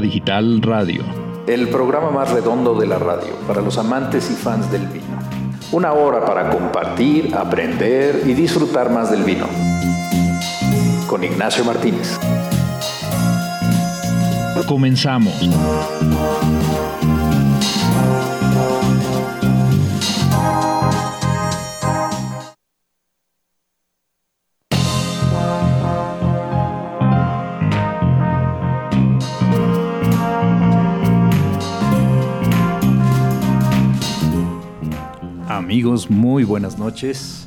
Digital Radio. El programa más redondo de la radio para los amantes y fans del vino. Una hora para compartir, aprender y disfrutar más del vino. Con Ignacio Martínez. Comenzamos. Muy buenas noches.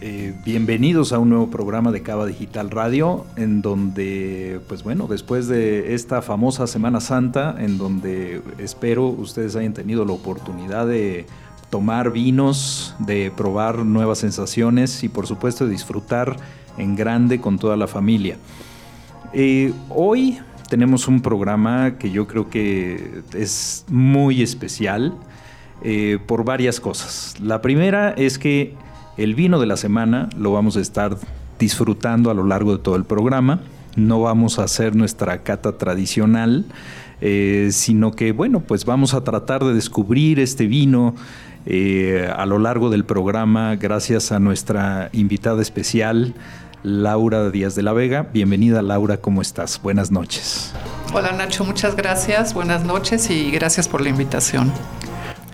Eh, bienvenidos a un nuevo programa de Cava Digital Radio, en donde, pues bueno, después de esta famosa Semana Santa, en donde espero ustedes hayan tenido la oportunidad de tomar vinos, de probar nuevas sensaciones y por supuesto de disfrutar en grande con toda la familia. Eh, hoy tenemos un programa que yo creo que es muy especial eh, por varias cosas. La primera es que el vino de la semana lo vamos a estar disfrutando a lo largo de todo el programa. No vamos a hacer nuestra cata tradicional, eh, sino que, bueno, pues vamos a tratar de descubrir este vino eh, a lo largo del programa gracias a nuestra invitada especial, Laura Díaz de la Vega. Bienvenida, Laura, ¿cómo estás? Buenas noches. Hola, Nacho, muchas gracias. Buenas noches y gracias por la invitación.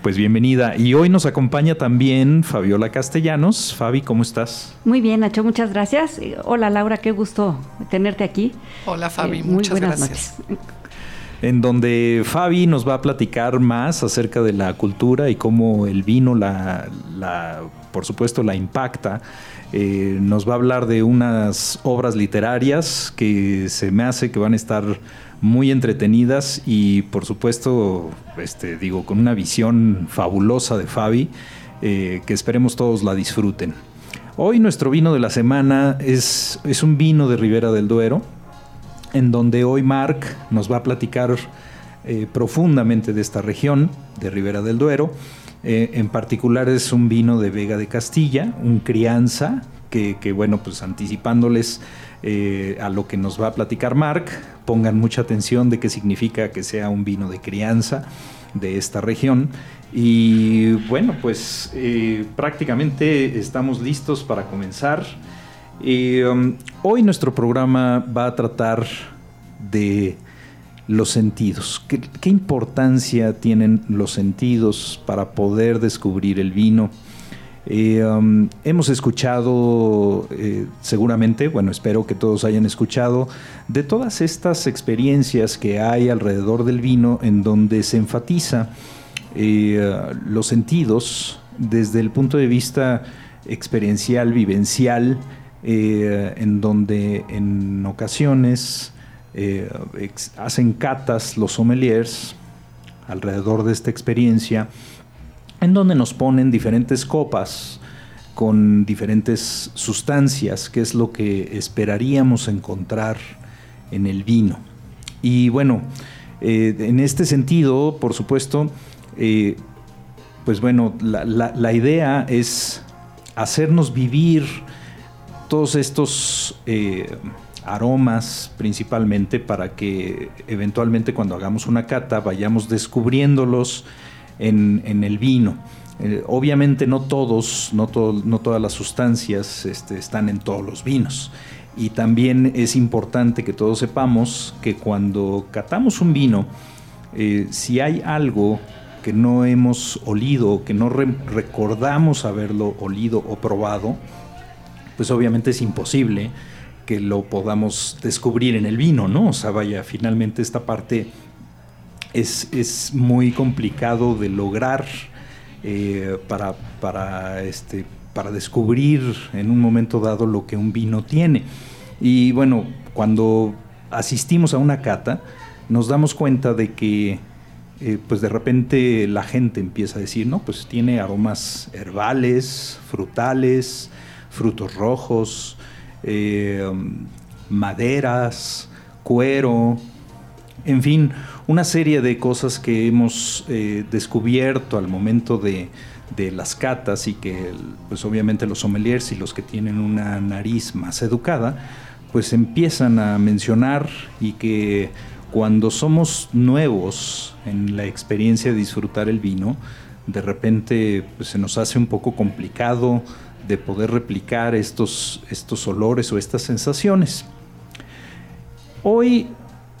Pues bienvenida. Y hoy nos acompaña también Fabiola Castellanos. Fabi, ¿cómo estás? Muy bien, Nacho, muchas gracias. Hola Laura, qué gusto tenerte aquí. Hola Fabi, eh, muchas gracias. En donde Fabi nos va a platicar más acerca de la cultura y cómo el vino la, la por supuesto, la impacta. Eh, nos va a hablar de unas obras literarias que se me hace que van a estar muy entretenidas y por supuesto, este, digo, con una visión fabulosa de Fabi, eh, que esperemos todos la disfruten. Hoy nuestro vino de la semana es, es un vino de Ribera del Duero, en donde hoy Marc nos va a platicar eh, profundamente de esta región, de Ribera del Duero. Eh, en particular es un vino de Vega de Castilla, un crianza, que, que bueno, pues anticipándoles eh, a lo que nos va a platicar Mark. Pongan mucha atención de qué significa que sea un vino de crianza de esta región. Y bueno, pues eh, prácticamente estamos listos para comenzar. Um, hoy nuestro programa va a tratar de los sentidos. ¿Qué, importancia tienen los sentidos para poder descubrir el vino? Eh, um, hemos escuchado eh, seguramente, bueno, espero que todos hayan escuchado, de todas estas experiencias que hay alrededor del vino en donde se enfatiza eh, los sentidos desde el punto de vista experiencial, vivencial, en donde en ocasiones hacen catas los sommeliers alrededor de esta experiencia en donde nos ponen diferentes copas con diferentes sustancias, que es lo que esperaríamos encontrar en el vino. Y bueno, eh, en este sentido, por supuesto, eh, pues bueno, la, idea es hacernos vivir todos estos eh, aromas principalmente para que eventualmente cuando hagamos una cata vayamos descubriéndolos en, el vino. Eh, obviamente no todos, no, no todas las sustancias este, están en todos los vinos. Y también es importante que todos sepamos que cuando catamos un vino, eh, si hay algo que no hemos olido, que no recordamos haberlo olido o probado, pues obviamente es imposible que lo podamos descubrir en el vino, ¿no? O sea, vaya, finalmente esta parte es, muy complicado de lograr eh, para, para, este, para descubrir en un momento dado lo que un vino tiene. Y bueno, cuando asistimos a una cata, nos damos cuenta de que eh, pues de repente la gente empieza a decir, no, pues tiene aromas herbales, frutales, frutos rojos, eh, maderas, cuero, en fin, una serie de cosas que hemos eh, descubierto al momento de, las catas y que pues obviamente los sommeliers y los que tienen una nariz más educada pues empiezan a mencionar y que cuando somos nuevos en la experiencia de disfrutar el vino, de repente pues, se nos hace un poco complicado de poder replicar estos, estos olores o estas sensaciones. Hoy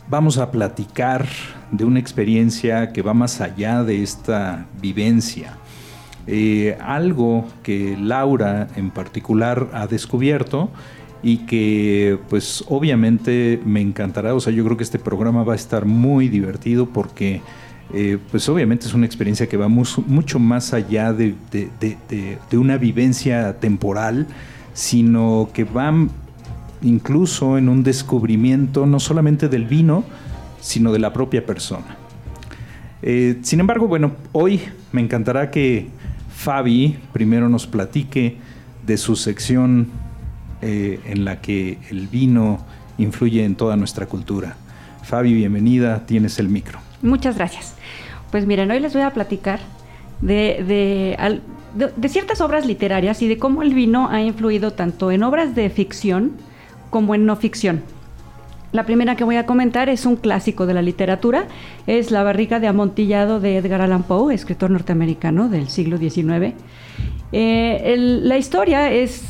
vamos a platicar de una experiencia que va más allá de esta vivencia. Eh, algo que Laura en particular ha descubierto y que pues obviamente me encantará, o sea, yo creo que este programa va a estar muy divertido porque eh, pues obviamente es una experiencia que va mucho más allá de, una vivencia temporal, sino que va incluso en un descubrimiento no solamente del vino, sino de la propia persona. Eh, sin embargo, bueno, hoy me encantará que Fabi primero nos platique de su sección eh, en la que el vino influye en toda nuestra cultura. Fabi, bienvenida, tienes el micro. Muchas gracias. Pues miren, hoy les voy a platicar de, ciertas obras literarias y de cómo el vino ha influido tanto en obras de ficción como en no ficción. La primera que voy a comentar es un clásico de la literatura, es La barriga de amontillado de Edgar Allan Poe, escritor norteamericano del siglo XIX. Eh, la historia es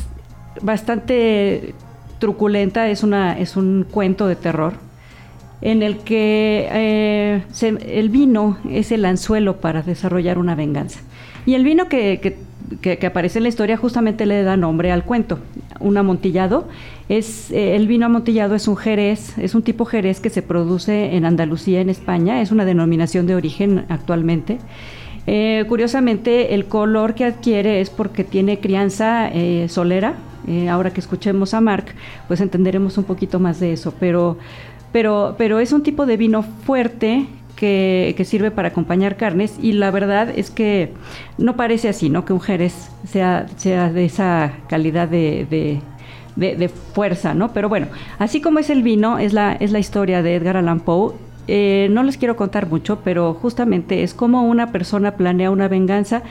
bastante truculenta, es, una, es un cuento de terror en el que eh, el vino es el anzuelo para desarrollar una venganza. Y el vino que, aparece en la historia justamente le da nombre al cuento. Un amontillado es eh, el vino amontillado es un jerez, es un tipo jerez que se produce en Andalucía, en España, es una denominación de origen actualmente. Eh, curiosamente, el color que adquiere es porque tiene crianza solera. ahora que escuchemos a Marc, pues entenderemos un poquito más de eso. Pero pero, pero es un tipo de vino fuerte que, sirve para acompañar carnes y la verdad es que no parece así, ¿no? Que un jerez sea, sea de esa calidad de, fuerza, ¿no? Pero bueno, así como es el vino, es la, es la historia de Edgar Allan Poe. Eh, no les quiero contar mucho, pero justamente es como una persona planea una venganza,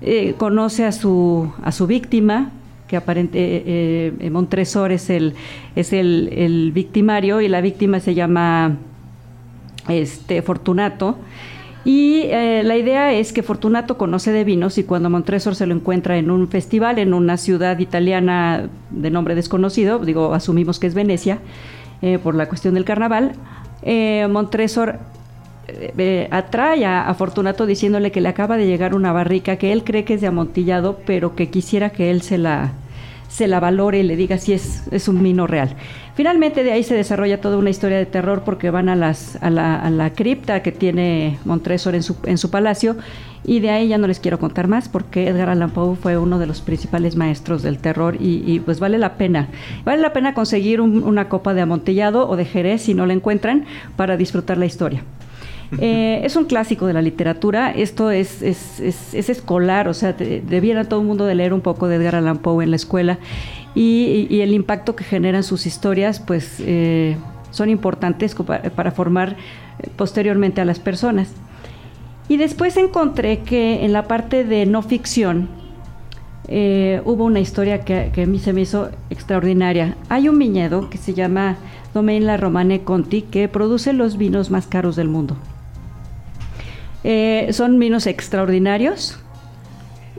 eh, conoce a su, a su víctima, que aparente eh, Montresor es el es el, victimario y la víctima se llama este Fortunato y eh, la idea es que Fortunato conoce de vinos y cuando Montresor se lo encuentra en un festival en una ciudad italiana de nombre desconocido, digo, asumimos que es Venecia, por la cuestión del carnaval, Montresor atrae a, a, Fortunato diciéndole que le acaba de llegar una barrica que él cree que es de amontillado, pero que quisiera que él se la, se la valore y le diga si es, es un vino real. Finalmente de ahí se desarrolla toda una historia de terror porque van a, las, a, la, a la cripta que tiene Montresor en su, en su palacio y de ahí ya no les quiero contar más porque Edgar Allan Poe fue uno de los principales maestros del terror y, pues vale la pena. Vale la pena conseguir una copa de amontillado o de jerez si no la encuentran para disfrutar la historia. Eh, es un clásico de la literatura, esto es, es, es, escolar, o sea, debiera todo el mundo de leer un poco de Edgar Allan Poe en la escuela y, el impacto que generan sus historias, pues eh, son importantes para, formar eh, posteriormente a las personas. Y después encontré que en la parte de no ficción, hubo una historia que, que, a mí se me hizo extraordinaria. Hay un viñedo que se llama Domaine La Romane Conti que produce los vinos más caros del mundo. Eh, son vinos extraordinarios.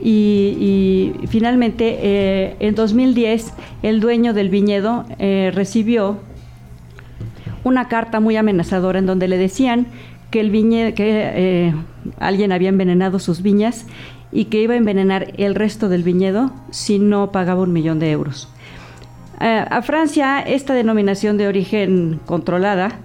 Y, finalmente, eh, en 2010, el dueño del viñedo eh, recibió una carta muy amenazadora en donde le decían que el viñedo, que alguien había envenenado sus viñas y que iba a envenenar el resto del viñedo si no pagaba un millón de euros. a Francia, esta denominación de origen controlada,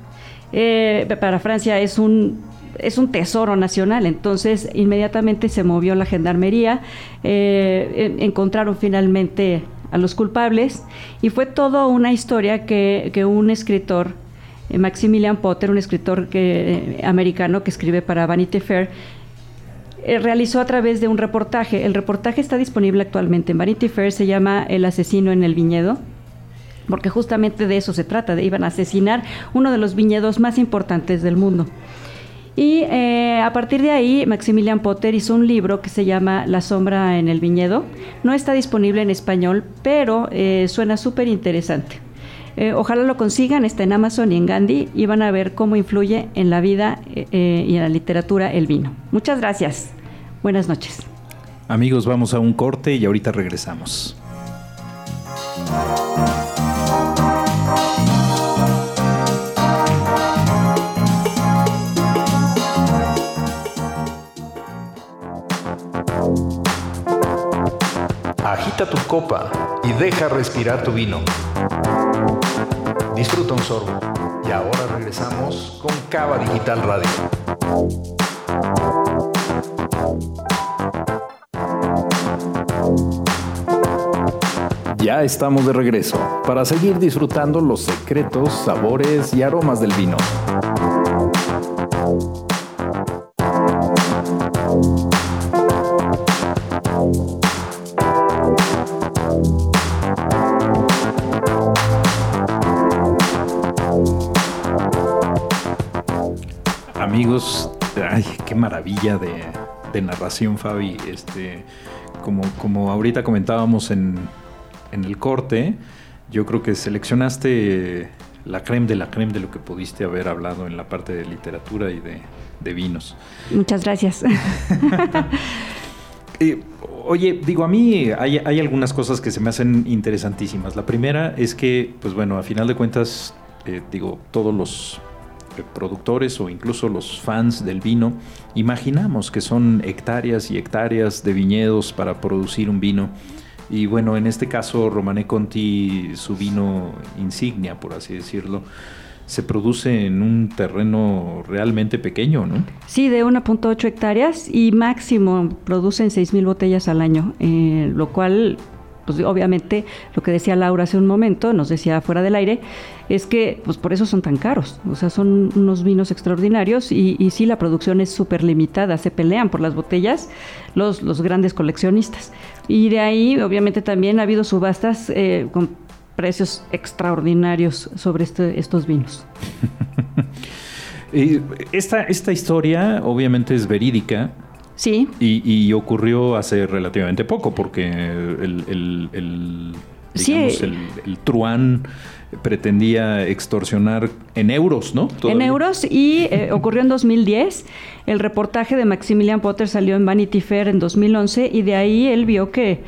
para Francia es un es un tesoro nacional, entonces inmediatamente se movió la gendarmería, eh, encontraron finalmente a los culpables y fue toda una historia que, un escritor, eh, Maximilian Potter, un escritor que, eh, americano que escribe para Vanity Fair, realizó a través de un reportaje. El reportaje está disponible actualmente en Vanity Fair, se llama El asesino en el viñedo porque justamente de eso se trata, de iban a asesinar uno de los viñedos más importantes del mundo. Y eh, a partir de ahí, Maximilian Potter hizo un libro que se llama La sombra en el viñedo. No está disponible en español, pero eh, suena súper interesante. Eh, ojalá lo consigan, está en Amazon y en Gandhi y van a ver cómo influye en la vida y en la literatura el vino. Muchas gracias. Buenas noches. Amigos, vamos a un corte y ahorita regresamos. Tu copa y deja respirar tu vino. Disfruta un sorbo. Y ahora regresamos con Cava Digital Radio. Ya estamos de regreso para seguir disfrutando los secretos, sabores y aromas del vino. Maravilla de, de narración, Fabi. Este, como, como ahorita comentábamos en, en el corte, yo creo que seleccionaste la creme de la creme de lo que pudiste haber hablado en la parte de literatura y de, de vinos. Muchas gracias. Eh, oye, digo, a mí hay, hay, algunas cosas que se me hacen interesantísimas. La primera es que, pues bueno, a final de cuentas, eh, digo, todos los productores o incluso los fans del vino, imaginamos que son hectáreas y hectáreas de viñedos para producir un vino. Y bueno, en este caso, Romané Conti, su vino insignia, por así decirlo, se produce en un terreno realmente pequeño, ¿no? Sí, de 1.8 hectáreas y máximo producen 6.000 botellas al año, eh, lo cual, pues obviamente, lo que decía Laura hace un momento, nos decía fuera del aire, es que pues por eso son tan caros, o sea, son unos vinos extraordinarios y, y sí, la producción es súper limitada, se pelean por las botellas los, los grandes coleccionistas. Y de ahí, obviamente, también ha habido subastas eh, con precios extraordinarios sobre este, estos vinos. esta, esta historia obviamente es verídica. Sí. Y, y ocurrió hace relativamente poco, porque el, el, el digamos, Sí. el, el truán pretendía extorsionar en euros, ¿no? En euros y eh, ocurrió en 2010. El reportaje de Maximilian Potter salió en Vanity Fair en 2011 y de ahí él vio que,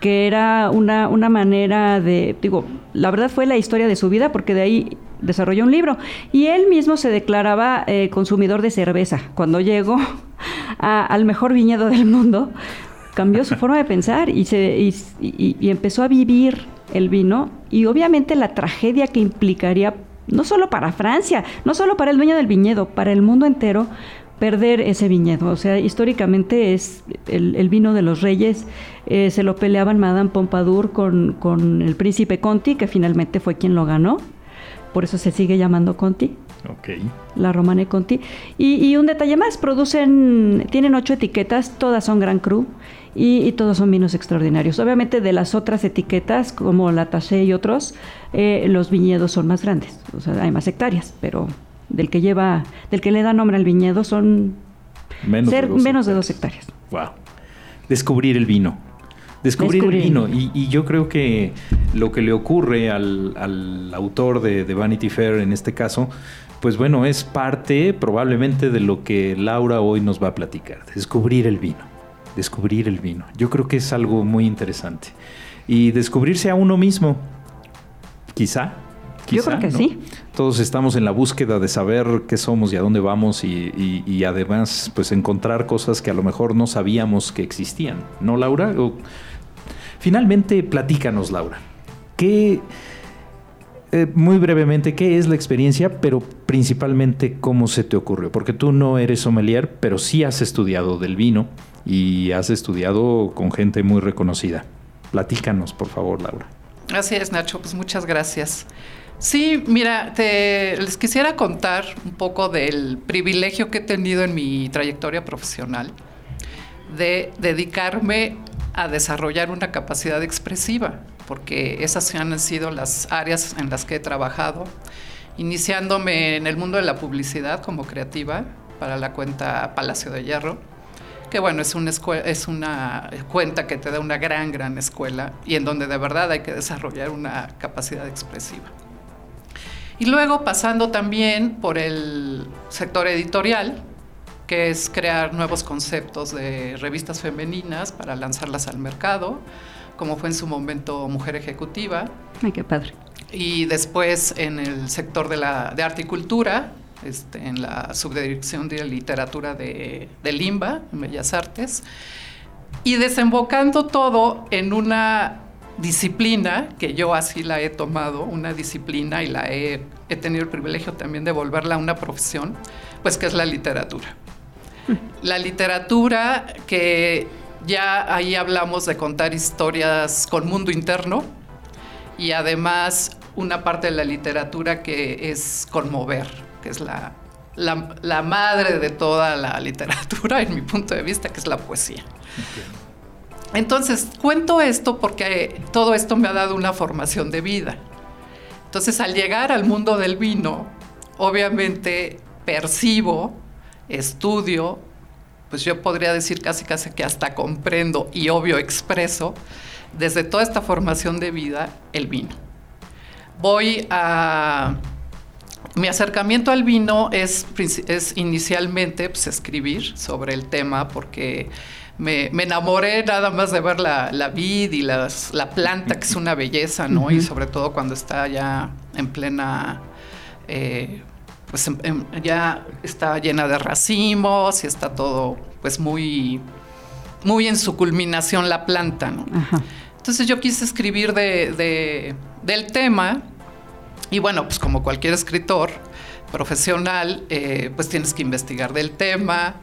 que era una, una manera de, digo, la verdad fue la historia de su vida porque de ahí desarrolló un libro y él mismo se declaraba eh, consumidor de cerveza. Cuando llegó a- al mejor viñedo del mundo, cambió su forma de pensar y, se, y, y- y empezó a vivir el vino y obviamente la tragedia que implicaría no solo para Francia, no solo para el dueño del viñedo, para el mundo entero, perder ese viñedo. O sea, históricamente es el, el vino de los reyes, eh, se lo peleaban Madame Pompadour con, con el príncipe Conti, que finalmente fue quien lo ganó. Por eso se sigue llamando Conti Ok. la Romane Conti. Y, y un detalle más, producen, tienen ocho etiquetas, todas son Gran Cru y, y todos son vinos extraordinarios. Obviamente de las otras etiquetas, como la Taché y otros, eh, los viñedos son más grandes, o sea, hay más hectáreas, pero del que lleva, del que le da nombre al viñedo son Menos ser de dos menos de hectáreas. dos hectáreas. Wow. Descubrir el vino. Descubrir, Descubrir el vino. vino. Y, y yo creo que lo que le ocurre al, al autor de, de Vanity Fair en este caso, pues bueno, es parte probablemente de lo que Laura hoy nos va a platicar. Descubrir el vino. Descubrir el vino. Yo creo que es algo muy interesante. Y descubrirse a uno mismo. Quizá. Yo creo que ¿no? sí. Todos estamos en la búsqueda de saber qué somos y a dónde vamos y, y- y además pues encontrar cosas que a lo mejor no sabíamos que existían. ¿No, Laura? O- Finalmente, platícanos, Laura. ¿Qué, eh, muy brevemente, qué es la experiencia, pero principalmente cómo se te ocurrió? Porque tú no eres sommelier, pero sí has estudiado del vino y has estudiado con gente muy reconocida. Platícanos, por favor, Laura. Así es, Nacho, pues muchas gracias. Sí, mira, te, les quisiera contar un poco del privilegio que he tenido en mi trayectoria profesional de dedicarme a desarrollar una capacidad expresiva, porque esas han sido las áreas en las que he trabajado, iniciándome en el mundo de la publicidad como creativa para la cuenta Palacio de Hierro, que bueno, es una, es una cuenta que te da una gran, gran escuela y en donde de verdad hay que desarrollar una capacidad expresiva. Y luego pasando también por el sector editorial, que es crear nuevos conceptos de revistas femeninas para lanzarlas al mercado, como fue en su momento Mujer Ejecutiva. Ay, qué padre. Y después en el sector de, la, de arte y cultura, este, en la subdirección de literatura de, de Limba, en Bellas Artes, y desembocando todo en una disciplina, que yo así la he tomado, una disciplina y la he, he tenido el privilegio también de volverla una profesión, pues que es la literatura. La literatura que ya ahí hablamos de contar historias con mundo interno y además una parte de la literatura que es conmover, que es la, la, madre de toda la literatura, en mi punto de vista, que es la poesía. Entonces, cuento esto porque todo esto me ha dado una formación de vida. Entonces, al llegar al mundo del vino, obviamente percibo, estudio, pues yo podría decir casi casi que hasta comprendo y obvio expreso desde toda esta formación de vida el vino. Voy a... Mi acercamiento al vino es, es inicialmente pues, escribir sobre el tema porque me, enamoré nada más de ver la, la vid y las, la planta, que es una belleza, ¿no? Y sobre todo cuando está ya en plena... Eh, pues ya está llena de racimos y está todo pues muy, muy en su culminación la planta, ¿no? Entonces yo quise escribir de, del tema y bueno, pues como cualquier escritor profesional, eh, pues tienes que investigar del tema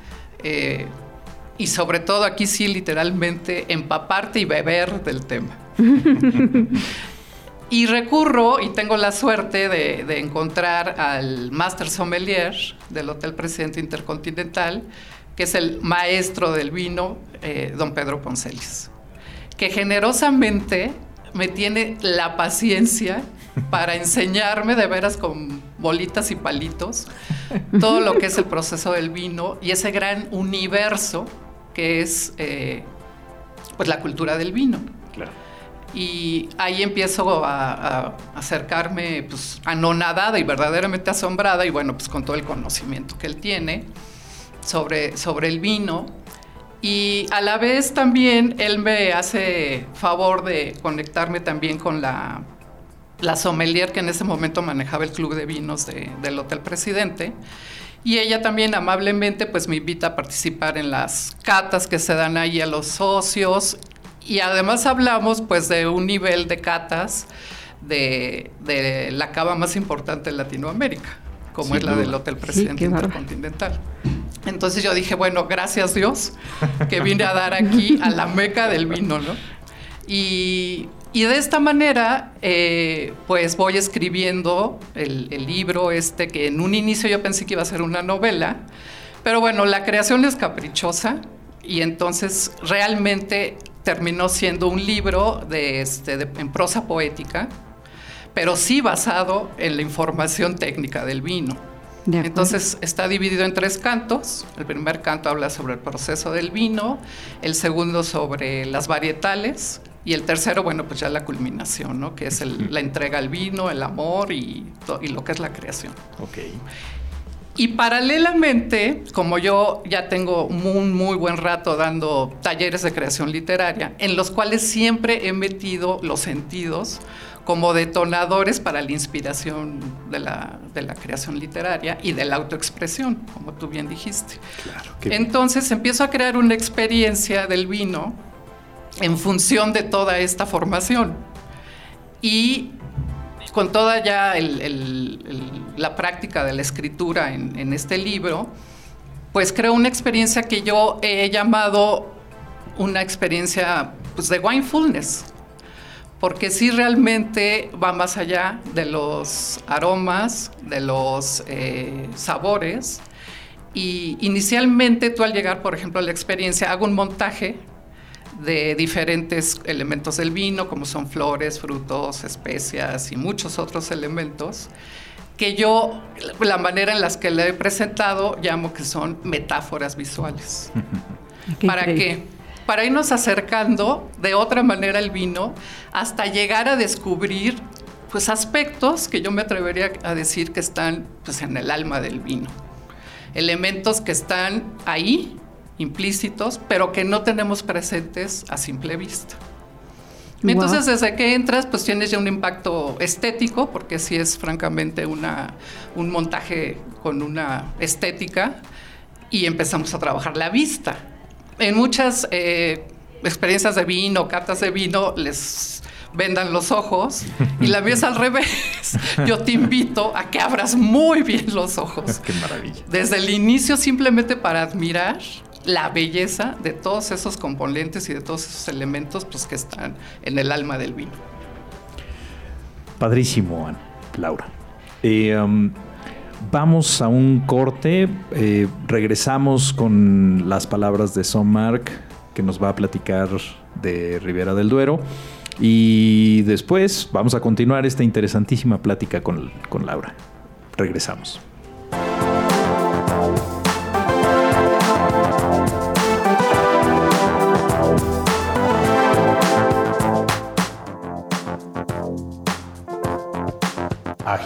eh, y sobre todo aquí sí literalmente empaparte y beber del tema. Y recurro y tengo la suerte de, encontrar al Master Sommelier del Hotel Presidente Intercontinental, que es el maestro del vino, eh, don Pedro Poncelis, que generosamente me tiene la paciencia para enseñarme de veras con bolitas y palitos todo lo que es el proceso del vino y ese gran universo que es eh, pues la cultura del vino. Claro. Y ahí empiezo a, acercarme pues, anonadada y verdaderamente asombrada, y bueno, pues con todo el conocimiento que él tiene sobre, sobre el vino. Y a la vez también él me hace favor de conectarme también con la, la sommelier que en ese momento manejaba el club de vinos del Hotel Presidente. Y ella también amablemente pues me invita a participar en las catas que se dan ahí a los socios y además hablamos pues de un nivel de catas de, la cava más importante de Latinoamérica, como es la del Hotel Presidente Intercontinental. Entonces yo dije, bueno, gracias Dios que vine a dar aquí a la meca del vino, ¿no? Y, de esta manera, eh, pues voy escribiendo el, el, libro este, que en un inicio yo pensé que iba a ser una novela, pero bueno, la creación es caprichosa y entonces realmente terminó siendo un libro de, este, en prosa poética, pero sí basado en la información técnica del vino. Entonces está dividido en tres cantos. El primer canto habla sobre el proceso del vino, el segundo sobre las varietales y el tercero, bueno, pues ya la culminación, ¿no? Que es la entrega al vino, el amor y, y, lo que es la creación. Ok. Y paralelamente, como yo ya tengo un muy buen rato dando talleres de creación literaria, en los cuales siempre he metido los sentidos como detonadores para la inspiración de la, creación literaria y de la autoexpresión, como tú bien dijiste. Claro, Entonces empiezo a crear una experiencia del vino en función de toda esta formación. Y con toda ya la práctica de la escritura en, este libro, pues creo una experiencia que yo he llamado una experiencia pues, de winefulness, porque sí realmente va más allá de los aromas, de los eh, sabores. Y inicialmente tú al llegar, por ejemplo, a la experiencia, hago un montaje de diferentes elementos del vino, como son flores, frutos, especias y muchos otros elementos, que yo, la manera en las que le he presentado, llamo que son metáforas visuales. ¿Para qué? Para irnos acercando de otra manera al vino hasta llegar a descubrir pues aspectos que yo me atrevería a decir que están pues en el alma del vino. Elementos que están ahí implícitos, pero que no tenemos presentes a simple vista. Entonces, desde que entras, pues tienes ya un impacto estético, porque sí es francamente una, un montaje con una estética, y empezamos a trabajar la vista. En muchas eh, experiencias de vino, catas de vino, les vendan los ojos y la ves al revés. Yo te invito a que abras muy bien los ojos. Qué maravilla. Desde el inicio simplemente para admirar la belleza de todos esos componentes y de todos esos elementos pues, que están en el alma del vino. Padrísimo, Laura. Eh, um, vamos a un corte. Eh, regresamos con las palabras de Son Marc, que nos va a platicar de Ribera del Duero. Y después vamos a continuar esta interesantísima plática con, con Laura. Regresamos.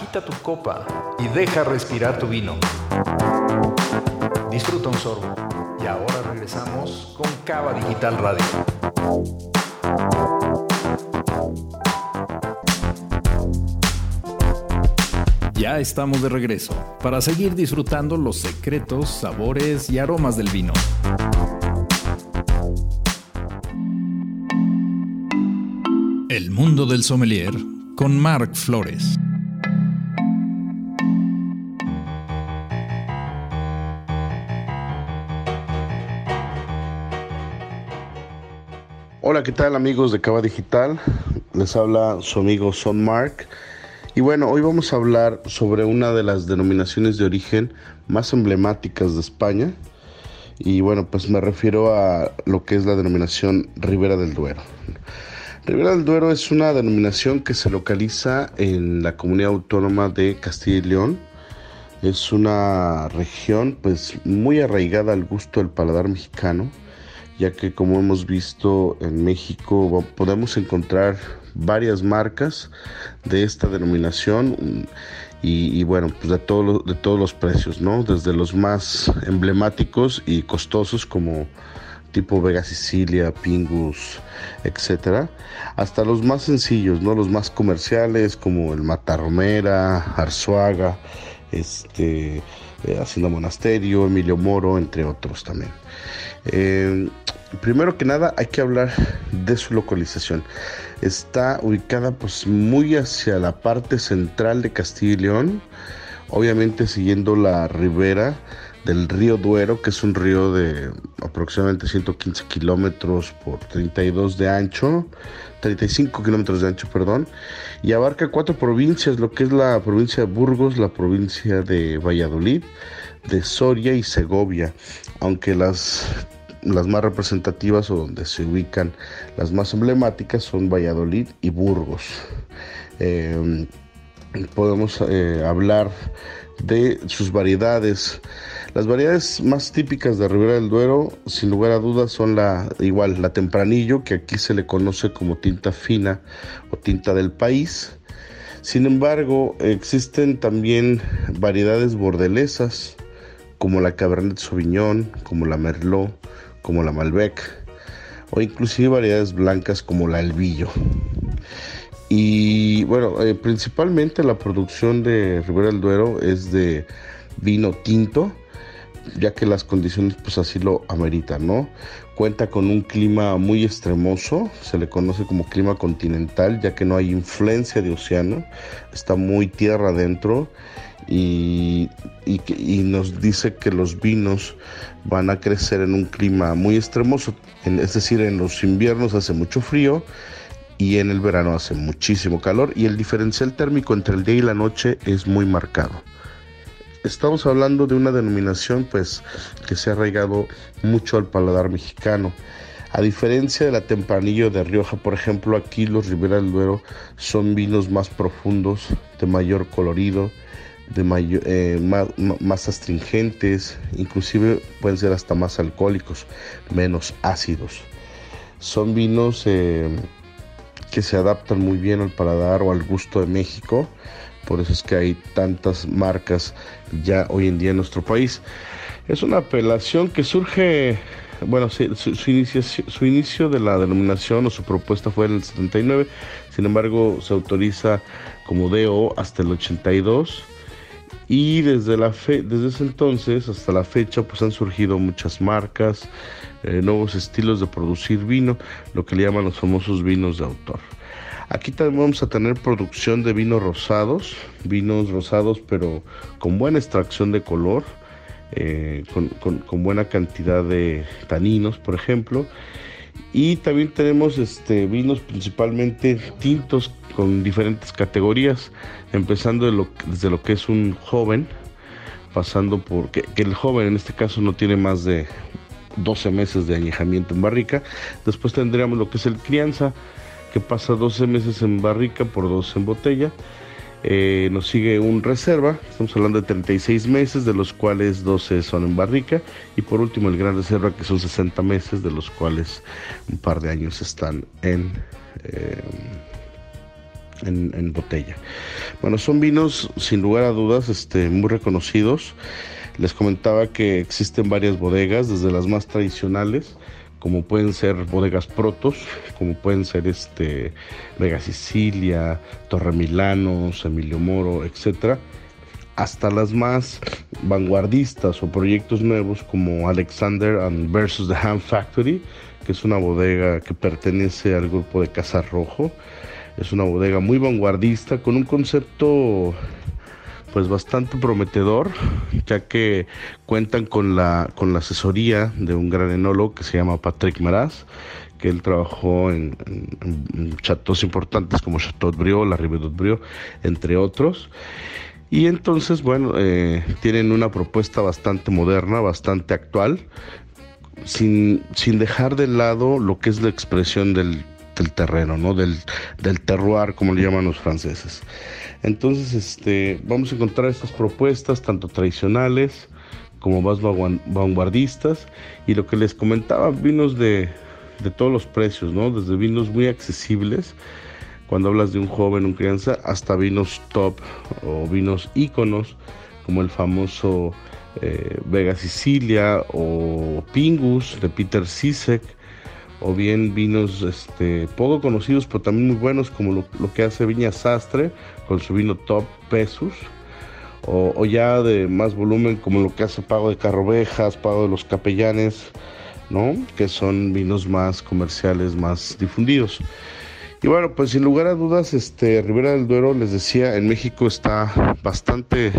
Agita tu copa y deja respirar tu vino. Disfruta un sorbo. Y ahora regresamos con Cava Digital Radio. Ya estamos de regreso para seguir disfrutando los secretos, sabores y aromas del vino. El mundo del sommelier con Marc Flores. Hola, ¿qué tal amigos de Cava Digital? Les habla su amigo Son Mark. Y bueno, hoy vamos a hablar sobre una de las denominaciones de origen más emblemáticas de España. Y bueno, pues me refiero a lo que es la denominación Ribera del Duero. Ribera del Duero es una denominación que se localiza en la comunidad autónoma de Castilla y León. Es una región pues muy arraigada al gusto del paladar mexicano ya que como hemos visto en México podemos encontrar varias marcas de esta denominación y, bueno, pues de, todo, de todos los precios, ¿no? Desde los más emblemáticos y costosos como tipo Vega Sicilia, Pingus, etcétera, hasta los más sencillos, ¿no? Los más comerciales como el Matarromera, Arzuaga, este, eh, Hacienda Monasterio, Emilio Moro, entre otros también. Eh, primero que nada hay que hablar de su localización. Está ubicada pues muy hacia la parte central de Castilla y León, obviamente siguiendo la ribera del río Duero, que es un río de aproximadamente 115 kilómetros por 32 de ancho, 35 kilómetros de ancho, perdón, y abarca cuatro provincias, lo que es la provincia de Burgos, la provincia de Valladolid, de Soria y Segovia, aunque las, las más representativas o donde se ubican las más emblemáticas son Valladolid y Burgos. Em, podemos eh, hablar de sus variedades. Las variedades más típicas de Ribera del Duero, sin lugar a dudas, son la igual la tempranillo, que aquí se le conoce como tinta fina o tinta del país. Sin embargo, existen también variedades bordelesas, como la Cabernet Sauvignon, como la Merlot, como la Malbec, o inclusive variedades blancas como la Elvillo. Y bueno, eh, principalmente la producción de Ribera del Duero es de vino tinto, ya que las condiciones pues así lo ameritan, ¿no? Cuenta con un clima muy extremoso, se le conoce como clima continental, ya que no hay influencia de océano, está muy tierra adentro y, nos dice que los vinos van a crecer en un clima muy extremoso, es decir, en los inviernos hace mucho frío y en el verano hace muchísimo calor y el diferencial térmico entre el día y la noche es muy marcado. Estamos hablando de una denominación pues que se ha arraigado mucho al paladar mexicano. A diferencia de la Tempranillo de Rioja, por ejemplo, aquí los Ribera del Duero son vinos más profundos, de mayor colorido, de eh, más, astringentes, inclusive pueden ser hasta más alcohólicos, menos ácidos. Son vinos eh, que se adaptan muy bien al paladar o al gusto de México. Por eso es que hay tantas marcas ya hoy en día en nuestro país. Es una apelación que surge, bueno, su, su inicio de la denominación o su propuesta fue en el 79, sin embargo se autoriza como DO hasta el 82 y desde, la fe, desde ese entonces hasta la fecha pues han surgido muchas marcas, eh, nuevos estilos de producir vino, lo que le llaman los famosos vinos de autor. Aquí también vamos a tener producción de vinos rosados, vinos rosados pero con buena extracción de color, eh, con, con, buena cantidad de taninos, por ejemplo. Y también tenemos este, vinos principalmente tintos con diferentes categorías, empezando desde lo que es un joven, pasando por que, el joven en este caso no tiene más de 12 meses de añejamiento en barrica. Después tendríamos lo que es el crianza, que pasa 12 meses en barrica por 12 en botella. Eh, nos sigue un reserva, estamos hablando de 36 meses, de los cuales 12 son en barrica. Y por último el gran reserva, que son 60 meses, de los cuales un par de años están en... Eh, en, botella. Bueno, son vinos sin lugar a dudas este, muy reconocidos. Les comentaba que existen varias bodegas, desde las más tradicionales, como pueden ser bodegas protos, como pueden ser este Vega Sicilia, Torre Milanos, Emilio Moro, etcétera, hasta las más vanguardistas o proyectos nuevos como Alexander and versus the Ham Factory, que es una bodega que pertenece al grupo de Casa Rojo es una bodega muy vanguardista con un concepto pues bastante prometedor, ya que cuentan con la, con la asesoría de un gran enólogo que se llama Patrick Maraz, que él trabajó en, en, importantes como Chateau Briot, la Rive Briot, entre otros. Y entonces, bueno, eh, tienen una propuesta bastante moderna, bastante actual, sin, sin dejar de lado lo que es la expresión del del terreno, ¿no? Del, del terroir, como le llaman los franceses. Entonces, este, vamos a encontrar estas propuestas, tanto tradicionales como más vanguardistas, y lo que les comentaba, vinos de, de todos los precios, ¿no? Desde vinos muy accesibles, cuando hablas de un joven, un crianza, hasta vinos top o vinos íconos, como el famoso eh, Vega Sicilia o Pingus de Peter Sisek, o bien vinos este, poco conocidos pero también muy buenos como lo, que hace Viña Sastre con su vino Top Pesus o, ya de más volumen como lo que hace Pago de Carrovejas, Pago de los Capellanes, ¿no? que son vinos más comerciales, más difundidos. Y bueno, pues sin lugar a dudas, este Ribera del Duero, les decía, en México está bastante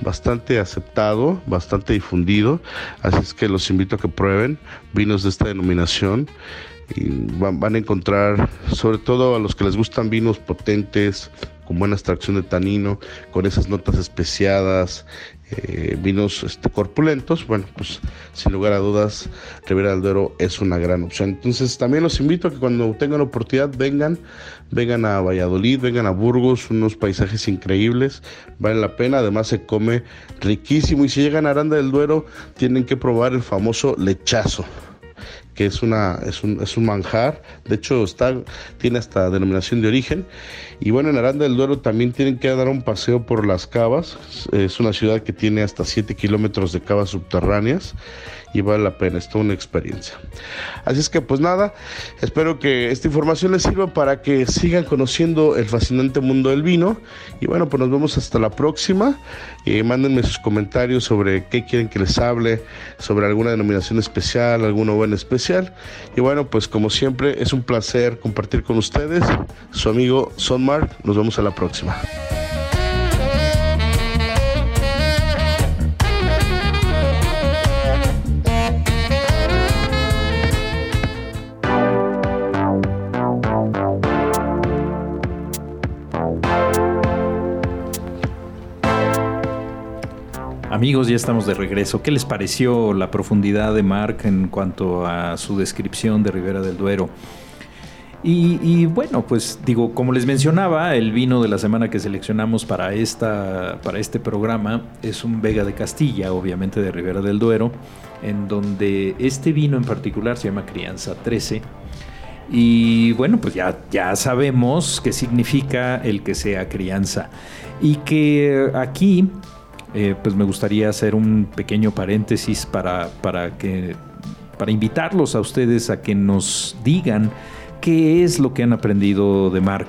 bastante aceptado, bastante difundido, así es que los invito a que prueben vinos de esta denominación y van, van, a encontrar, sobre todo a los que les gustan vinos potentes, con buena extracción de tanino, con esas notas especiadas, eh, vinos este, corpulentos, bueno, pues sin lugar a dudas, Ribera del Duero es una gran opción. Entonces también los invito a que cuando tengan oportunidad vengan, vengan a Valladolid, vengan a Burgos, unos paisajes increíbles, vale la pena, además se come riquísimo y si llegan a Aranda del Duero tienen que probar el famoso lechazo que es, una, es, un, es un manjar, de hecho está, tiene hasta denominación de origen. Y bueno, en Aranda del Duero también tienen que dar un paseo por las cavas, es una ciudad que tiene hasta 7 kilómetros de cavas subterráneas y vale la pena, es toda una experiencia. Así es que pues nada, espero que esta información les sirva para que sigan conociendo el fascinante mundo del vino y bueno, pues nos vemos hasta la próxima. y mándenme sus comentarios sobre qué quieren que les hable, sobre alguna denominación especial, alguna buena especial. Y bueno, pues como siempre es un placer compartir con ustedes. Su amigo Son Mark, nos vemos a la próxima. Amigos, ya estamos de regreso. ¿Qué les pareció la profundidad de Mark en cuanto a su descripción de Ribera del Duero? Y, bueno, pues digo, como les mencionaba, el vino de la semana que seleccionamos para, esta, para este programa es un Vega de Castilla, obviamente de Ribera del Duero, en donde este vino en particular se llama Crianza 13 Y bueno, pues ya, ya sabemos qué significa el que sea crianza. Y que aquí, eh, pues me gustaría hacer un pequeño paréntesis para, para, que, para invitarlos a ustedes a que nos digan qué es lo que han aprendido de Mark.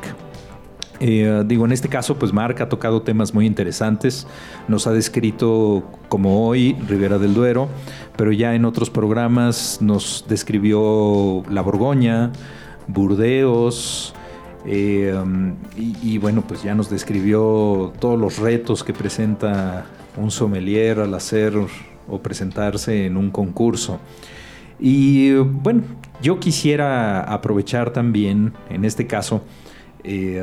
Eh, digo, en este caso, pues Marc ha tocado temas muy interesantes, nos ha descrito como hoy Rivera del Duero, pero ya en otros programas nos describió La Borgoña, Burdeos, eh, y, bueno, pues ya nos describió todos los retos que presenta un sommelier al hacer o presentarse en un concurso. Y bueno, yo quisiera aprovechar también, en este caso, eh,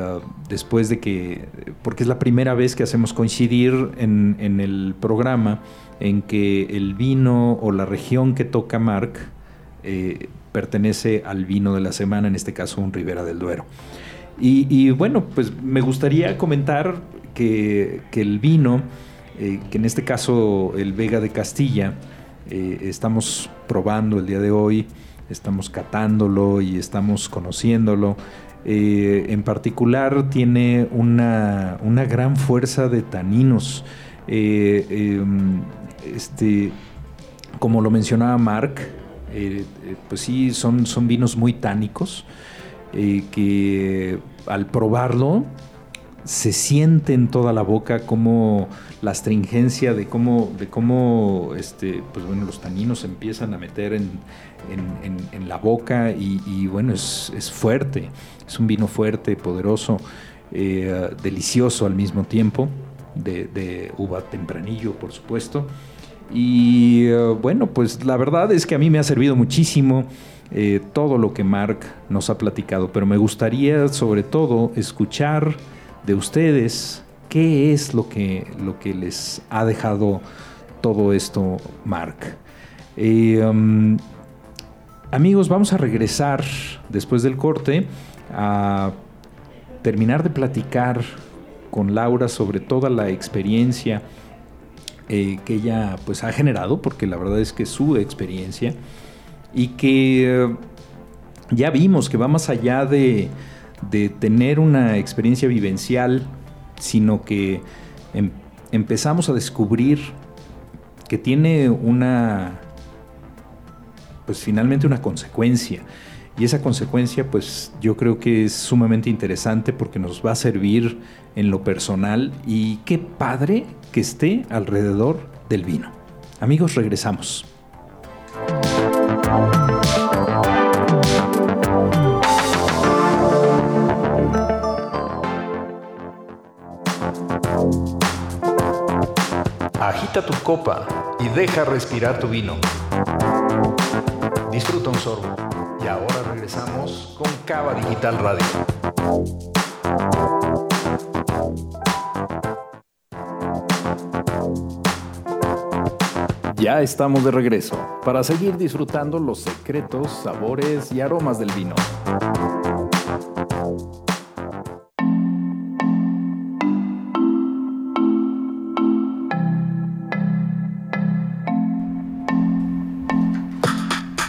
después de que, porque es la primera vez que hacemos coincidir en, el programa en que el vino o la región que toca Marc eh, pertenece al vino de la semana, en este caso un Ribera del Duero. Y, bueno, pues me gustaría comentar que, el vino, eh, que en este caso el Vega de Castilla, estamos probando el día de hoy, estamos catándolo y estamos conociéndolo. Eh, en particular tiene una, gran fuerza de taninos. Eh, em, este, como lo mencionaba Mark, eh, pues sí, son, son vinos muy tánicos que al probarlo se siente en toda la boca como la astringencia de cómo, de cómo este, pues bueno, los taninos se empiezan a meter en, la boca y, bueno, es, fuerte, es un vino fuerte, poderoso, eh, delicioso al mismo tiempo, de, uva tempranillo, por supuesto. Y eh, bueno, pues la verdad es que a mí me ha servido muchísimo eh, todo lo que Mark nos ha platicado, pero me gustaría sobre todo escuchar de ustedes, ¿qué es lo que, lo que les ha dejado todo esto, Mark? Eh, um, amigos, vamos a regresar después del corte a terminar de platicar con Laura sobre toda la experiencia eh, que ella pues ha generado, porque la verdad es que su experiencia y que eh, ya vimos que va más allá de de tener una experiencia vivencial, sino que em, empezamos a descubrir que tiene una, pues finalmente una consecuencia. Y esa consecuencia, pues yo creo que es sumamente interesante porque nos va a servir en lo personal y qué padre que esté alrededor del vino. Amigos, regresamos. Agita tu copa y deja respirar tu vino. Disfruta un sorbo. Y ahora regresamos con Cava Digital Radio. Ya estamos de regreso para seguir disfrutando los secretos, sabores y aromas del vino.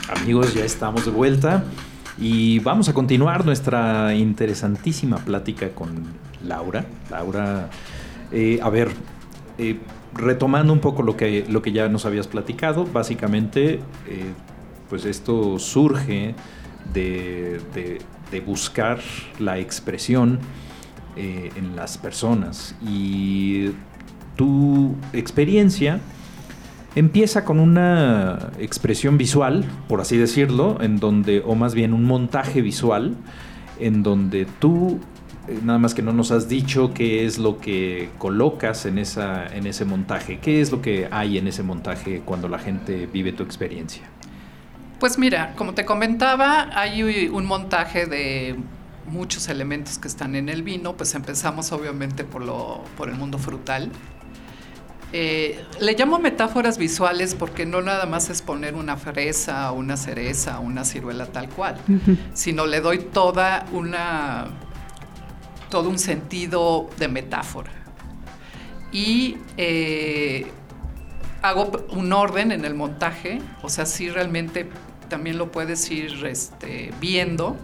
amigos, ya estamos de vuelta y vamos a continuar nuestra interesantísima plática con Laura. Laura, eh, a ver, eh, retomando un poco lo que, lo que ya nos habías platicado, básicamente, eh, pues esto surge de, de buscar la expresión en las personas. Y tu experiencia Empieza con una expresión visual, por así decirlo, en donde, o más bien un montaje visual, en donde tú, eh, nada más que no nos has dicho qué es lo que colocas en, esa, en ese montaje, qué es lo que hay en ese montaje cuando la gente vive tu experiencia. Pues mira, como te comentaba, hay un montaje de muchos elementos que están en el vino, pues empezamos obviamente por, lo, por el mundo frutal, eh, le llamo metáforas visuales porque no nada más es poner una fresa, una cereza, una ciruela tal cual, sino le doy toda una todo un sentido de metáfora. Y eh, hago un orden en el montaje, o sea, sí realmente también lo puedes ir este, viendo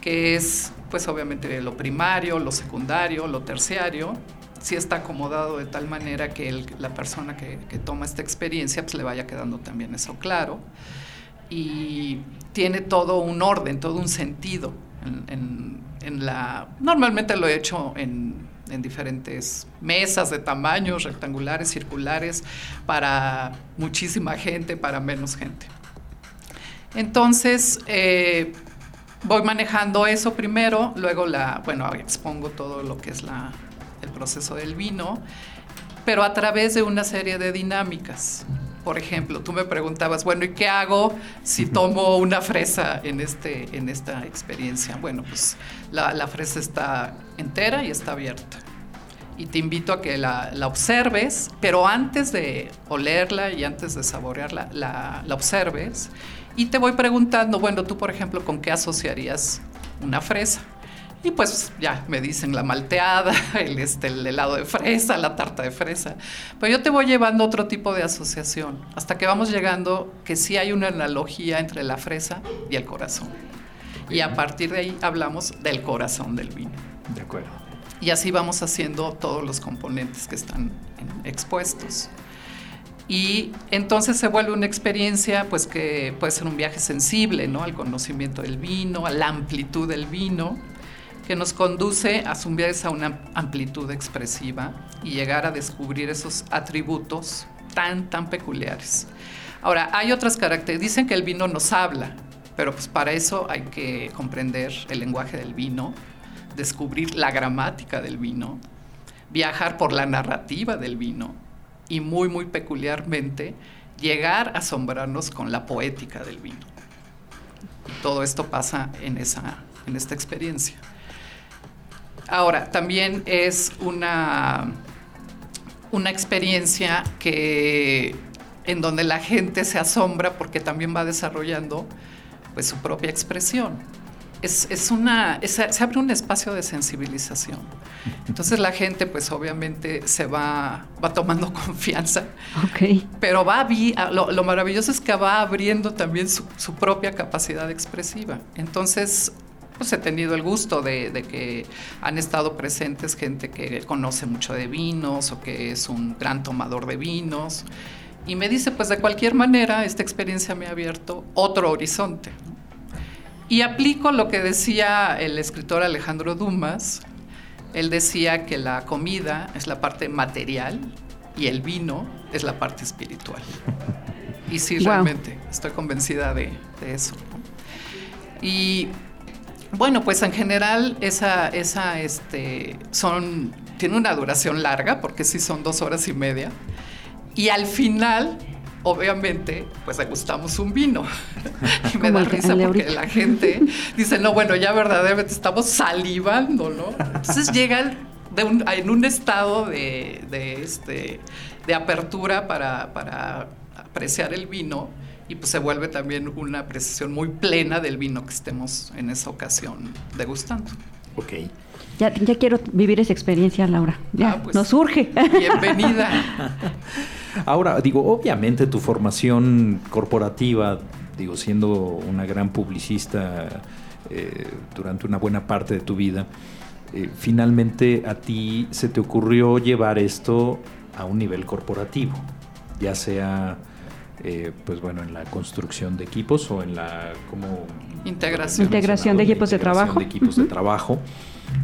que es pues obviamente lo primario, lo secundario, lo terciario, sí está acomodado de tal manera que la persona que, toma esta experiencia pues le vaya quedando también eso claro y tiene todo un orden, todo un sentido. En, normalmente lo he hecho en, en, diferentes mesas de tamaños, rectangulares, circulares, para muchísima gente, para menos gente. Entonces, eh, voy manejando eso primero, luego la, bueno, expongo todo lo que es el proceso del vino, pero a través de una serie de dinámicas. Por ejemplo, tú me preguntabas, bueno, ¿y qué hago si tomo una fresa en, este, en esta experiencia? Bueno, pues la, fresa está entera y está abierta. Y te invito a que la, observes, pero antes de olerla y antes de saborearla, la, la observes. Y te voy preguntando, bueno, tú por ejemplo, ¿con qué asociarías una fresa? Y pues ya me dicen la malteada, el, este, el helado de fresa, la tarta de fresa. Pero yo te voy llevando otro tipo de asociación, hasta que vamos llegando que sí hay una analogía entre la fresa y el corazón. Y a partir de ahí hablamos del corazón del vino. De acuerdo. Y así vamos haciendo todos los componentes que están expuestos. Y entonces se vuelve una experiencia, pues que puede ser un viaje sensible, ¿no? Al conocimiento del vino, a la amplitud del vino que nos conduce a subirse a una amplitud expresiva y llegar a descubrir esos atributos tan, tan peculiares. Ahora, hay otras características. Dicen que el vino nos habla, pero pues para eso hay que comprender el lenguaje del vino, descubrir la gramática del vino, viajar por la narrativa del vino y muy, muy peculiarmente llegar a asombrarnos con la poética del vino. Todo esto pasa en, esa, en esta experiencia. Ahora, también es una, una experiencia que en donde la gente se asombra porque también va desarrollando pues, su propia expresión. Es, una, se abre un espacio de sensibilización. Entonces la gente, pues obviamente se va, va tomando confianza. Okay. Pero va lo, lo, maravilloso es que va abriendo también su, su propia capacidad expresiva. Entonces pues he tenido el gusto de, que han estado presentes gente que conoce mucho de vinos o que es un gran tomador de vinos. Y me dice, pues de cualquier manera, esta experiencia me ha abierto otro horizonte. Y aplico lo que decía el escritor Alejandro Dumas. Él decía que la comida es la parte material y el vino es la parte espiritual. Y sí, realmente, estoy convencida de, de eso. Y bueno, pues en general esa, esa, este, son, tiene una duración larga, porque sí son dos horas y media. Y al final, obviamente, pues degustamos un vino. y me da risa porque la gente dice, no, bueno, ya verdaderamente estamos salivando, ¿no? Entonces llegan en un estado de, de, este, de apertura para, para apreciar el vino y pues se vuelve también una apreciación muy plena del vino que estemos en esa ocasión degustando. Ok. Ya, ya quiero vivir esa experiencia, Laura. Ya, ah, pues, nos surge. Bienvenida. Ahora, digo, obviamente tu formación corporativa, digo, siendo una gran publicista eh, durante una buena parte de tu vida, eh, finalmente a ti se te ocurrió llevar esto a un nivel corporativo, ya sea eh, pues bueno, en la construcción de equipos o en la como integración, integración de equipos de trabajo, de equipos de trabajo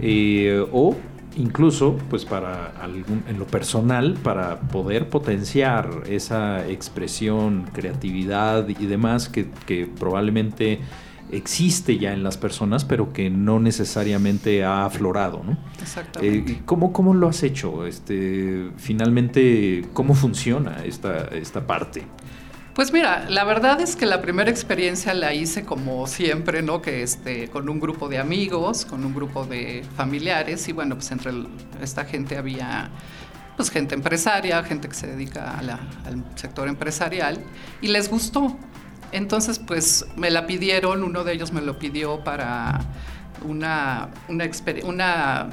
eh, o incluso pues para algún, en lo personal para poder potenciar esa expresión, creatividad y demás que, que probablemente existe ya en las personas, pero que no necesariamente ha aflorado, ¿no? Exactamente. Eh, ¿cómo, ¿cómo, lo has hecho? Este, finalmente, ¿cómo funciona esta, esta parte? Pues mira, la verdad es que la primera experiencia la hice como siempre, ¿no? Que este, con un grupo de amigos, con un grupo de familiares y bueno, pues entre esta gente había pues gente empresaria, gente que se dedica al sector empresarial y les gustó. Entonces pues me la pidieron, uno de ellos me lo pidió para una, una, una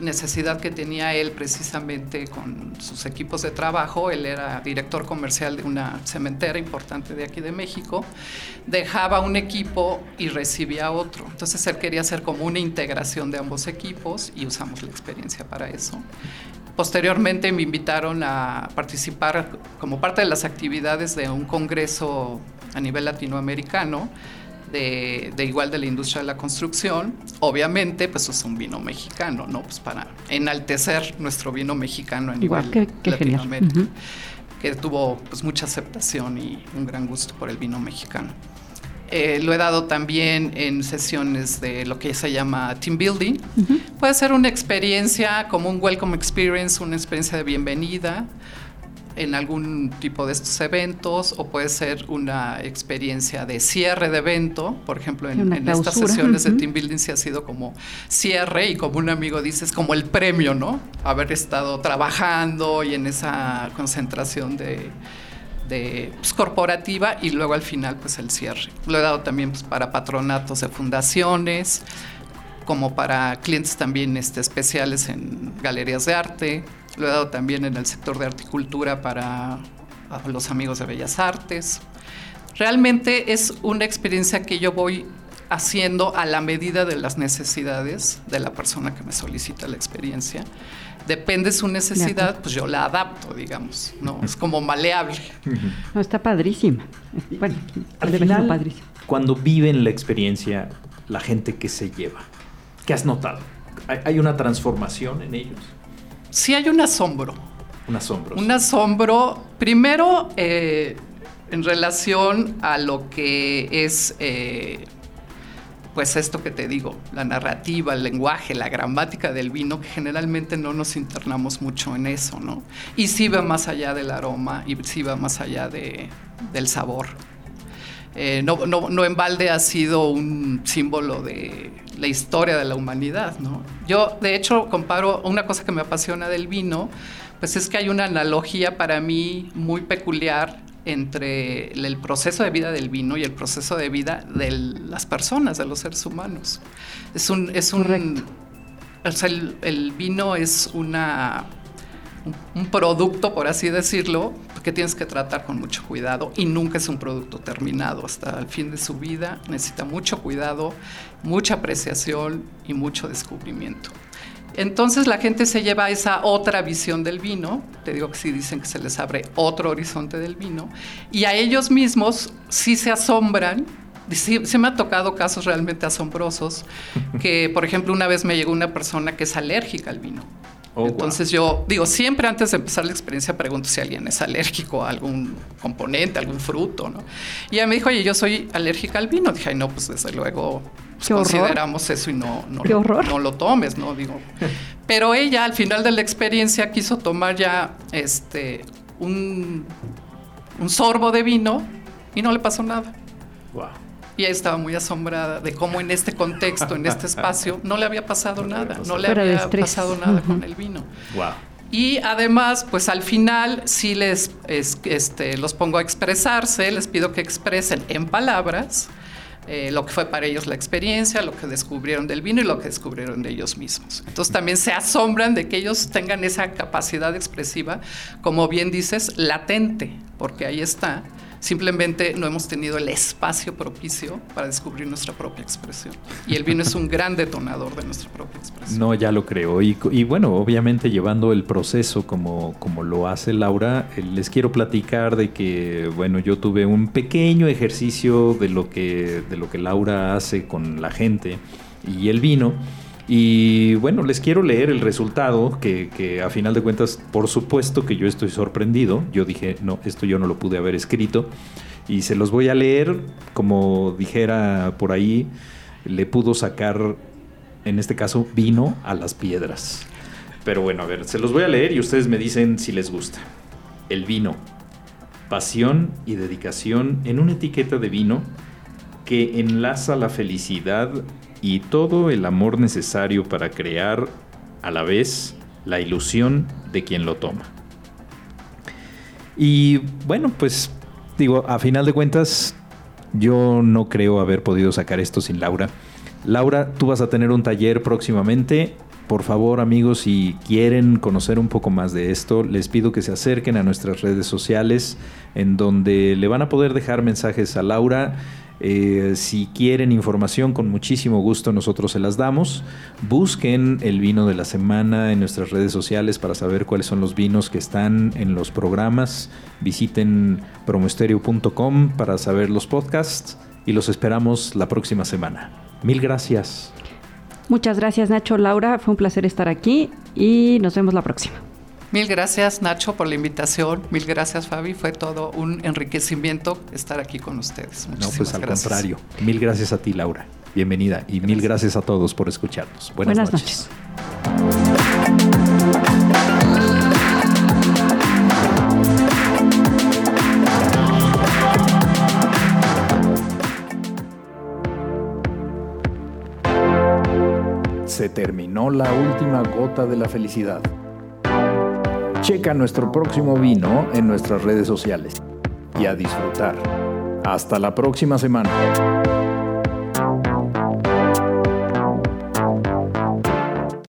necesidad que tenía él precisamente con sus equipos de trabajo. Él era director comercial de una cementera importante de aquí de México. Dejaba un equipo y recibía otro. Entonces él quería hacer como una integración de ambos equipos y usamos la experiencia para eso. Posteriormente me invitaron a participar como parte de las actividades de un congreso a nivel latinoamericano de, igual de la industria de la construcción. Obviamente, pues es un vino mexicano, ¿no? Pues para enaltecer nuestro vino mexicano a nivel que, Latinoamérica, que tuvo pues mucha aceptación y un gran gusto por el vino mexicano. Eh, lo he dado también en sesiones de lo que se llama team building. Puede ser una experiencia como un welcome experience, una experiencia de bienvenida en algún tipo de estos eventos o puede ser una experiencia de cierre de evento. Por ejemplo, en, estas sesiones de team building se ha sido como cierre y como un amigo dice, es como el premio, ¿no? Haber estado trabajando y en esa concentración de de pues, corporativa y luego al final pues el cierre. Lo he dado también pues, para patronatos de fundaciones, como para clientes también este, especiales en galerías de arte. Lo he dado también en el sector de articultura para los amigos de Bellas Artes. Realmente es una experiencia que yo voy haciendo a la medida de las necesidades de la persona que me solicita la experiencia depende su necesidad, pues yo la adapto, digamos, ¿no? Es como maleable. No, está padrísima. Bueno, al final, padrísimo. cuando viven la experiencia, la gente que se lleva, ¿qué has notado? ¿Hay una transformación en ellos? Sí, hay un asombro. Un asombro. Un asombro, primero, eh, en relación a lo que es eh, pues esto que te digo, la narrativa, el lenguaje, la gramática del vino, que generalmente no nos internamos mucho en eso, ¿no? Y sí va más allá del aroma y sí va más allá de, del sabor. Eh, no, no, no, en balde ha sido un símbolo de la historia de la humanidad, ¿no? Yo, de hecho, comparo una cosa que me apasiona del vino, pues es que hay una analogía para mí muy peculiar entre el proceso de vida del vino y el proceso de vida de las personas, de los seres humanos. Es un, es un, el, vino es una, un, producto, por así decirlo, que tienes que tratar con mucho cuidado y nunca es un producto terminado. Hasta el fin de su vida necesita mucho cuidado, mucha apreciación y mucho descubrimiento. Entonces la gente se lleva esa otra visión del vino, te digo que sí dicen que se les abre otro horizonte del vino, y a ellos mismos sí se asombran. se me ha tocado casos realmente asombrosos, que por ejemplo una vez me llegó una persona que es alérgica al vino. Oh, Entonces yo digo, siempre antes de empezar la experiencia pregunto si alguien es alérgico a algún componente, algún fruto, ¿no? Y ella me dijo, oye, yo soy alérgica al vino. Dije, ay, no, pues desde luego pues, consideramos eso y no, no, no, lo tomes, ¿no? Digo. Pero ella al final de la experiencia quiso tomar ya este un, un sorbo de vino y no le pasó nada. Wow. Y ella estaba muy asombrada de cómo en este contexto, en este espacio, no le había pasado nada, no le había pasado nada con el vino. Wow. Y además, pues al final sí les este, los pongo a expresarse, les pido que expresen en palabras eh, lo que fue para ellos la experiencia, lo que descubrieron del vino y lo que descubrieron de ellos mismos. Entonces también se asombran de que ellos tengan esa capacidad expresiva, como bien dices, latente, porque ahí está, Simplemente no hemos tenido el espacio propicio para descubrir nuestra propia expresión. Y el vino es un gran detonador de nuestra propia expresión. No, ya lo creo. Y, bueno, obviamente llevando el proceso como, como lo hace Laura, eh, les quiero platicar de que, bueno, yo tuve un pequeño ejercicio de lo que, de lo que Laura hace con la gente y el vino. Y bueno, les quiero leer el resultado, que, a final de cuentas, por supuesto que yo estoy sorprendido. Yo dije, no, esto yo no lo pude haber escrito. Y se los voy a leer, como dijera por ahí, le pudo sacar, en este caso, vino a las piedras. Pero bueno, a ver, se los voy a leer y ustedes me dicen si les gusta. El vino. Pasión y dedicación en una etiqueta de vino que enlaza la felicidad y todo el amor necesario para crear a la vez la ilusión de quien lo toma. Y bueno, pues digo, a final de cuentas, yo no creo haber podido sacar esto sin Laura. Laura, tú vas a tener un taller próximamente por favor amigos, si quieren conocer un poco más de esto, les pido que se acerquen a nuestras redes sociales en donde le van a poder dejar mensajes a Laura. Eh, si quieren información, con muchísimo gusto nosotros se las damos. Busquen el vino de la semana en nuestras redes sociales para saber cuáles son los vinos que están en los programas. Visiten promoesterio.com para saber los podcasts y los esperamos la próxima semana. Mil gracias. Muchas gracias Nacho, Laura, fue un placer estar aquí y nos vemos la próxima. Mil gracias Nacho por la invitación, mil gracias Fabi, fue todo un enriquecimiento estar aquí con ustedes. no, pues al contrario, mil gracias a ti Laura, bienvenida y mil gracias a todos por escucharnos. Buenas, noches. Se terminó la última gota de la felicidad. Checa nuestro próximo vino en nuestras redes sociales y a disfrutar. Hasta la próxima semana.